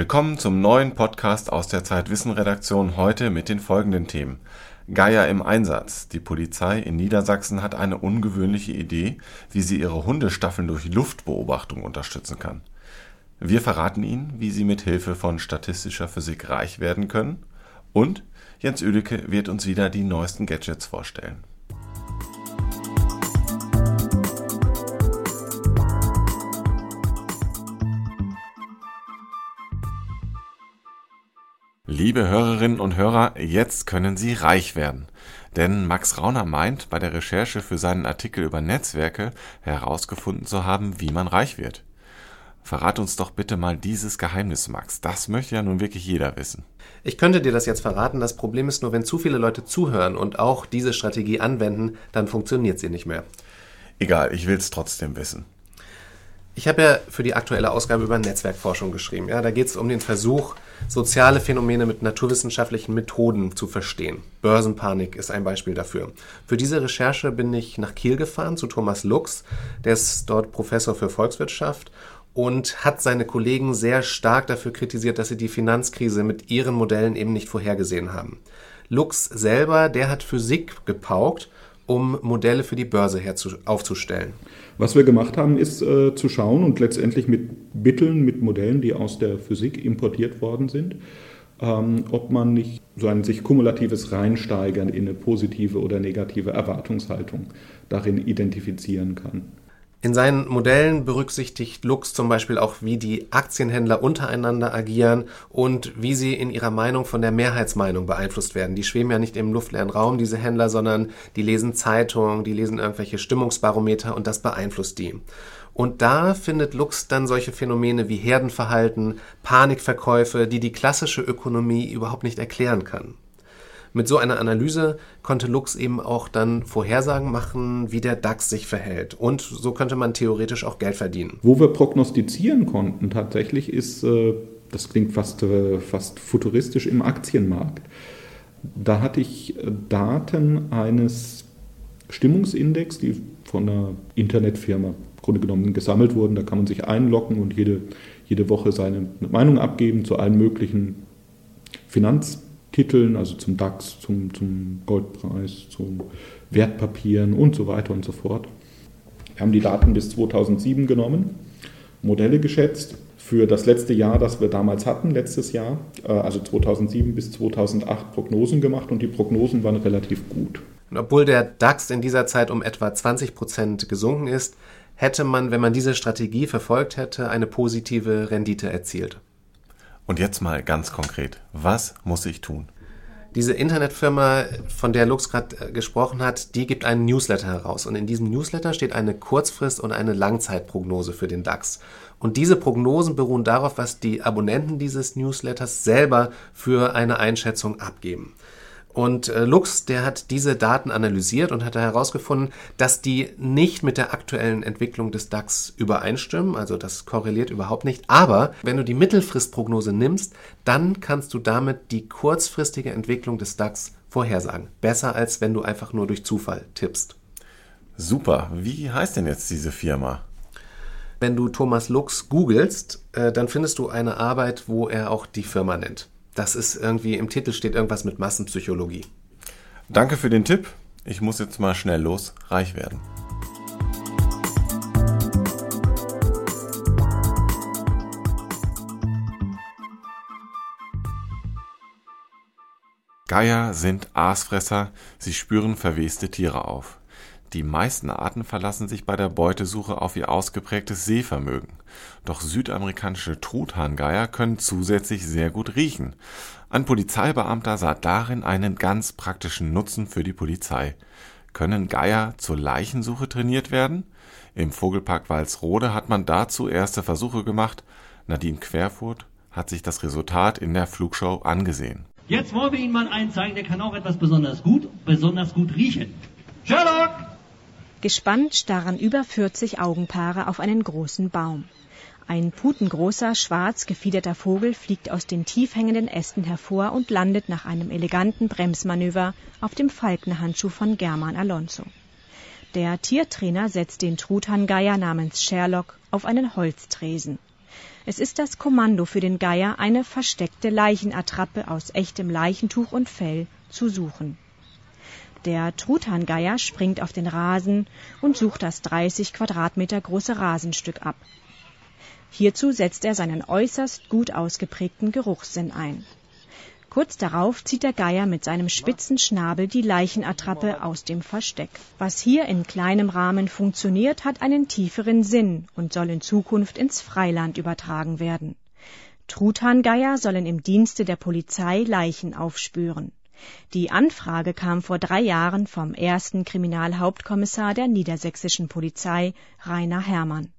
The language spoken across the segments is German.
Willkommen zum neuen Podcast aus der Zeitwissen-Redaktion heute mit den folgenden Themen. Geier im Einsatz. Die Polizei in Niedersachsen hat eine ungewöhnliche Idee, wie sie ihre Hundestaffeln durch Luftbeobachtung unterstützen kann. Wir verraten Ihnen, wie Sie mit Hilfe von statistischer Physik reich werden können. Und Jens Üdecke wird uns wieder die neuesten Gadgets vorstellen. Liebe Hörerinnen und Hörer, jetzt können Sie reich werden. Denn Max Rauner meint, bei der Recherche für seinen Artikel über Netzwerke herausgefunden zu haben, wie man reich wird. Verrat uns doch bitte mal dieses Geheimnis, Max. Das möchte ja nun wirklich jeder wissen. Ich könnte dir das jetzt verraten. Das Problem ist nur, wenn zu viele Leute zuhören und auch diese Strategie anwenden, dann funktioniert sie nicht mehr. Egal, ich will es trotzdem wissen. Ich habe ja für die aktuelle Ausgabe über Netzwerkforschung geschrieben. Ja, da geht es um den Versuch, soziale Phänomene mit naturwissenschaftlichen Methoden zu verstehen. Börsenpanik ist ein Beispiel dafür. Für diese Recherche bin ich nach Kiel gefahren zu Thomas Lux, der ist dort Professor für Volkswirtschaft und hat seine Kollegen sehr stark dafür kritisiert, dass sie die Finanzkrise mit ihren Modellen eben nicht vorhergesehen haben. Lux selber, der hat Physik gepaukt, um Modelle für die Börse aufzustellen. Was wir gemacht haben, ist äh, zu schauen und letztendlich mit Mitteln, mit Modellen, die aus der Physik importiert worden sind, ähm, ob man nicht so ein sich kumulatives Reinsteigern in eine positive oder negative Erwartungshaltung darin identifizieren kann. In seinen Modellen berücksichtigt Lux zum Beispiel auch, wie die Aktienhändler untereinander agieren und wie sie in ihrer Meinung von der Mehrheitsmeinung beeinflusst werden. Die schweben ja nicht im luftleeren Raum, diese Händler, sondern die lesen Zeitungen, die lesen irgendwelche Stimmungsbarometer und das beeinflusst die. Und da findet Lux dann solche Phänomene wie Herdenverhalten, Panikverkäufe, die die klassische Ökonomie überhaupt nicht erklären kann. Mit so einer Analyse konnte Lux eben auch dann Vorhersagen machen, wie der DAX sich verhält. Und so könnte man theoretisch auch Geld verdienen. Wo wir prognostizieren konnten tatsächlich ist, äh, das klingt fast, äh, fast futuristisch, im Aktienmarkt. Da hatte ich äh, Daten eines Stimmungsindex, die von einer Internetfirma im Grunde genommen gesammelt wurden. Da kann man sich einloggen und jede, jede Woche seine Meinung abgeben zu allen möglichen Finanz- Titeln, also zum DAX, zum, zum Goldpreis, zu Wertpapieren und so weiter und so fort. Wir haben die Daten bis 2007 genommen, Modelle geschätzt für das letzte Jahr, das wir damals hatten, letztes Jahr, äh, also 2007 bis 2008 Prognosen gemacht und die Prognosen waren relativ gut. Und obwohl der DAX in dieser Zeit um etwa 20 Prozent gesunken ist, hätte man, wenn man diese Strategie verfolgt hätte, eine positive Rendite erzielt. Und jetzt mal ganz konkret, was muss ich tun? Diese Internetfirma, von der Lux gerade äh, gesprochen hat, die gibt einen Newsletter heraus. Und in diesem Newsletter steht eine Kurzfrist- und eine Langzeitprognose für den DAX. Und diese Prognosen beruhen darauf, was die Abonnenten dieses Newsletters selber für eine Einschätzung abgeben. Und äh, Lux, der hat diese Daten analysiert und hat herausgefunden, dass die nicht mit der aktuellen Entwicklung des DAX übereinstimmen. Also das korreliert überhaupt nicht. Aber wenn du die Mittelfristprognose nimmst, dann kannst du damit die kurzfristige Entwicklung des DAX vorhersagen. Besser als wenn du einfach nur durch Zufall tippst. Super. Wie heißt denn jetzt diese Firma? Wenn du Thomas Lux googelst, äh, dann findest du eine Arbeit, wo er auch die Firma nennt. Das ist irgendwie, im Titel steht irgendwas mit Massenpsychologie. Danke für den Tipp. Ich muss jetzt mal schnell los, reich werden. Geier sind Aasfresser, sie spüren verweste Tiere auf. Die meisten Arten verlassen sich bei der Beutesuche auf ihr ausgeprägtes Sehvermögen. Doch südamerikanische Truthahngeier können zusätzlich sehr gut riechen. Ein Polizeibeamter sah darin einen ganz praktischen Nutzen für die Polizei. Können Geier zur Leichensuche trainiert werden? Im Vogelpark Walsrode hat man dazu erste Versuche gemacht. Nadine Querfurt hat sich das Resultat in der Flugshow angesehen. Jetzt wollen wir Ihnen mal einen zeigen, der kann auch etwas besonders gut, besonders gut riechen. Sherlock! Gespannt starren über 40 Augenpaare auf einen großen Baum. Ein putengroßer, schwarz gefiederter Vogel fliegt aus den tief hängenden Ästen hervor und landet nach einem eleganten Bremsmanöver auf dem Falkenhandschuh von German Alonso. Der Tiertrainer setzt den Truthahngeier namens Sherlock auf einen Holztresen. Es ist das Kommando für den Geier, eine versteckte Leichenattrappe aus echtem Leichentuch und Fell zu suchen. Der Truthahngeier springt auf den Rasen und sucht das 30 Quadratmeter große Rasenstück ab. Hierzu setzt er seinen äußerst gut ausgeprägten Geruchssinn ein. Kurz darauf zieht der Geier mit seinem spitzen Schnabel die Leichenattrappe aus dem Versteck. Was hier in kleinem Rahmen funktioniert, hat einen tieferen Sinn und soll in Zukunft ins Freiland übertragen werden. Truthahngeier sollen im Dienste der Polizei Leichen aufspüren. Die Anfrage kam vor drei Jahren vom ersten Kriminalhauptkommissar der niedersächsischen Polizei, Rainer Herrmann.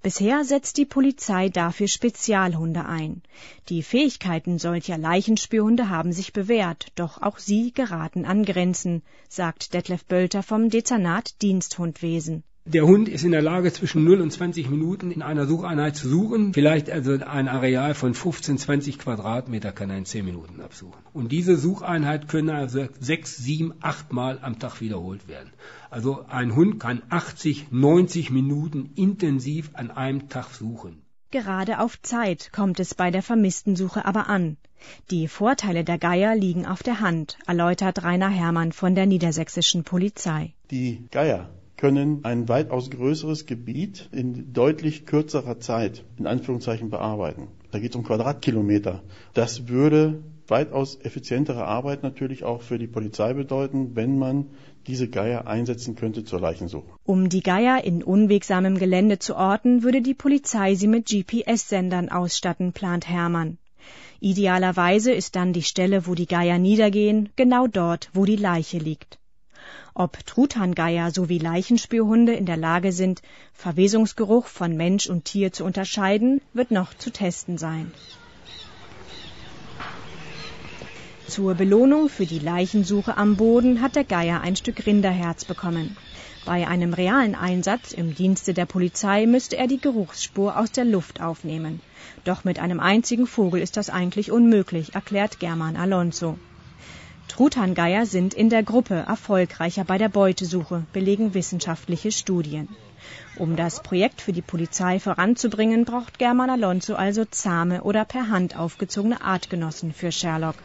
Bisher setzt die Polizei dafür Spezialhunde ein. Die Fähigkeiten solcher Leichenspürhunde haben sich bewährt, doch auch sie geraten an Grenzen, sagt Detlef Bölter vom Dezernat Diensthundwesen. Der Hund ist in der Lage, zwischen 0 und 20 Minuten in einer Sucheinheit zu suchen. Vielleicht also ein Areal von 15, 20 Quadratmeter kann er in 10 Minuten absuchen. Und diese Sucheinheit können also 6, 7, 8 Mal am Tag wiederholt werden. Also ein Hund kann 80, 90 Minuten intensiv an einem Tag suchen. Gerade auf Zeit kommt es bei der Vermisstensuche aber an. Die Vorteile der Geier liegen auf der Hand, erläutert Rainer Herrmann von der niedersächsischen Polizei. Die Geier können ein weitaus größeres Gebiet in deutlich kürzerer Zeit in Anführungszeichen bearbeiten. Da geht es um Quadratkilometer. Das würde weitaus effizientere Arbeit natürlich auch für die Polizei bedeuten, wenn man diese Geier einsetzen könnte zur Leichensuche. Um die Geier in unwegsamem Gelände zu orten, würde die Polizei sie mit GPS-Sendern ausstatten, plant Hermann. Idealerweise ist dann die Stelle, wo die Geier niedergehen, genau dort, wo die Leiche liegt. Ob Truthahngeier sowie Leichenspürhunde in der Lage sind, Verwesungsgeruch von Mensch und Tier zu unterscheiden, wird noch zu testen sein. Zur Belohnung für die Leichensuche am Boden hat der Geier ein Stück Rinderherz bekommen. Bei einem realen Einsatz im Dienste der Polizei müsste er die Geruchsspur aus der Luft aufnehmen. Doch mit einem einzigen Vogel ist das eigentlich unmöglich, erklärt German Alonso. Truthahngeier sind in der Gruppe erfolgreicher bei der Beutesuche, belegen wissenschaftliche Studien. Um das Projekt für die Polizei voranzubringen, braucht German Alonso also zahme oder per Hand aufgezogene Artgenossen für Sherlock.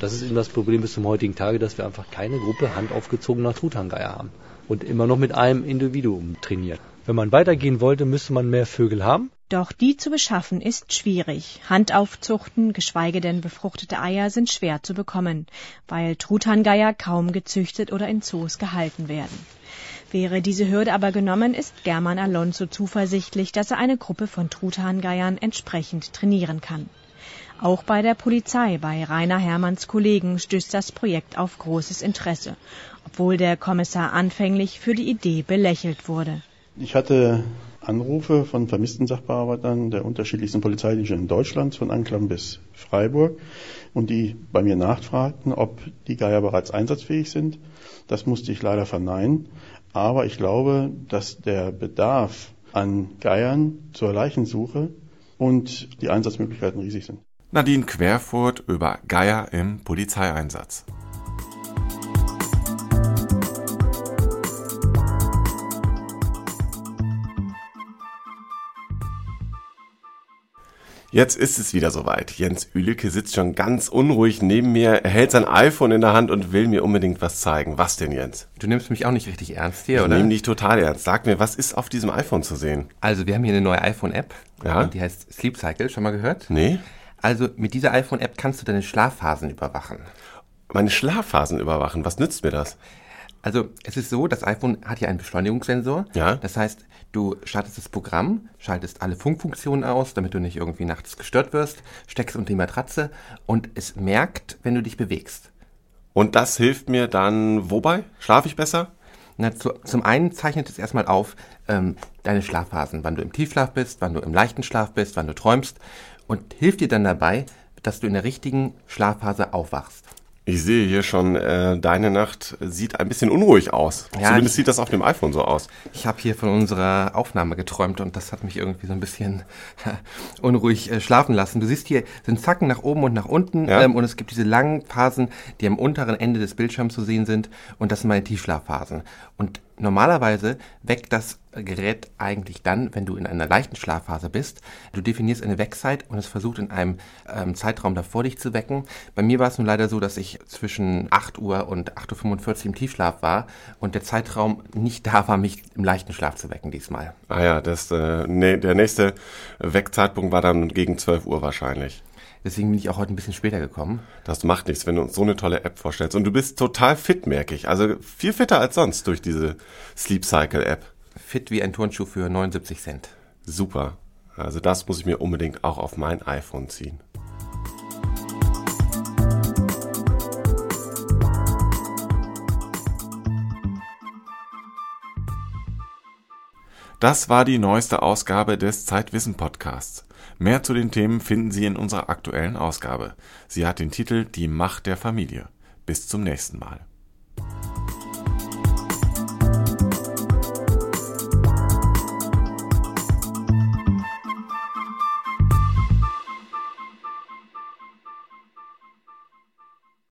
Das ist eben das Problem bis zum heutigen Tage, dass wir einfach keine Gruppe handaufgezogener Truthahngeier haben und immer noch mit einem Individuum trainiert. Wenn man weitergehen wollte, müsste man mehr Vögel haben. Doch die zu beschaffen ist schwierig. Handaufzuchten, geschweige denn befruchtete Eier sind schwer zu bekommen, weil Truthahngeier kaum gezüchtet oder in Zoos gehalten werden. Wäre diese Hürde aber genommen, ist German Alonso zuversichtlich, dass er eine Gruppe von Truthahngeiern entsprechend trainieren kann. Auch bei der Polizei, bei Rainer Hermanns Kollegen, stößt das Projekt auf großes Interesse, obwohl der Kommissar anfänglich für die Idee belächelt wurde. Ich hatte Anrufe von vermissten Sachbearbeitern der unterschiedlichsten Polizeidienste in Deutschland, von Anklam bis Freiburg, und die bei mir nachfragten, ob die Geier bereits einsatzfähig sind. Das musste ich leider verneinen. Aber ich glaube, dass der Bedarf an Geiern zur Leichensuche und die Einsatzmöglichkeiten riesig sind. Nadine Querfurt über Geier im Polizeieinsatz. Jetzt ist es wieder soweit. Jens Ülicke sitzt schon ganz unruhig neben mir, er hält sein iPhone in der Hand und will mir unbedingt was zeigen. Was denn, Jens? Du nimmst mich auch nicht richtig ernst hier, ich oder? Ich nehme dich total ernst. Sag mir, was ist auf diesem iPhone zu sehen? Also, wir haben hier eine neue iPhone-App. Ja? Die heißt Sleep Cycle. Schon mal gehört? Nee. Also, mit dieser iPhone-App kannst du deine Schlafphasen überwachen. Meine Schlafphasen überwachen? Was nützt mir das? Also es ist so, das iPhone hat ja einen Beschleunigungssensor. Ja. Das heißt, du startest das Programm, schaltest alle Funkfunktionen aus, damit du nicht irgendwie nachts gestört wirst, steckst unter die Matratze und es merkt, wenn du dich bewegst. Und das hilft mir dann wobei? Schlafe ich besser? Na, zu, zum einen zeichnet es erstmal auf ähm, deine Schlafphasen, wann du im Tiefschlaf bist, wann du im leichten Schlaf bist, wann du träumst und hilft dir dann dabei, dass du in der richtigen Schlafphase aufwachst. Ich sehe hier schon, äh, deine Nacht sieht ein bisschen unruhig aus. Ja, Zumindest ich- sieht das auf dem iPhone so aus. Ich habe hier von unserer Aufnahme geträumt und das hat mich irgendwie so ein bisschen unruhig äh, schlafen lassen. Du siehst hier sind Zacken nach oben und nach unten Ja. ähm, und es gibt diese langen Phasen, die am unteren Ende des Bildschirms zu sehen sind und das sind meine Tiefschlafphasen. Und Normalerweise weckt das Gerät eigentlich dann, wenn du in einer leichten Schlafphase bist. Du definierst eine Weckzeit und es versucht in einem ähm, Zeitraum davor dich zu wecken. Bei mir war es nun leider so, dass ich zwischen 8 Uhr und 8.45 Uhr im Tiefschlaf war und der Zeitraum nicht da war, mich im leichten Schlaf zu wecken diesmal. Ah ja, das, äh, nee, der nächste Weckzeitpunkt war dann gegen 12 Uhr wahrscheinlich. Deswegen bin ich auch heute ein bisschen später gekommen. Das macht nichts, wenn du uns so eine tolle App vorstellst. Und du bist total fit, merke ich. Also viel fitter als sonst durch diese Sleep Cycle App. Fit wie ein Turnschuh für 79 Cent. Super. Also das muss ich mir unbedingt auch auf mein iPhone ziehen. Das war die neueste Ausgabe des Zeitwissen Podcasts. Mehr zu den Themen finden Sie in unserer aktuellen Ausgabe. Sie hat den Titel Die Macht der Familie. Bis zum nächsten Mal.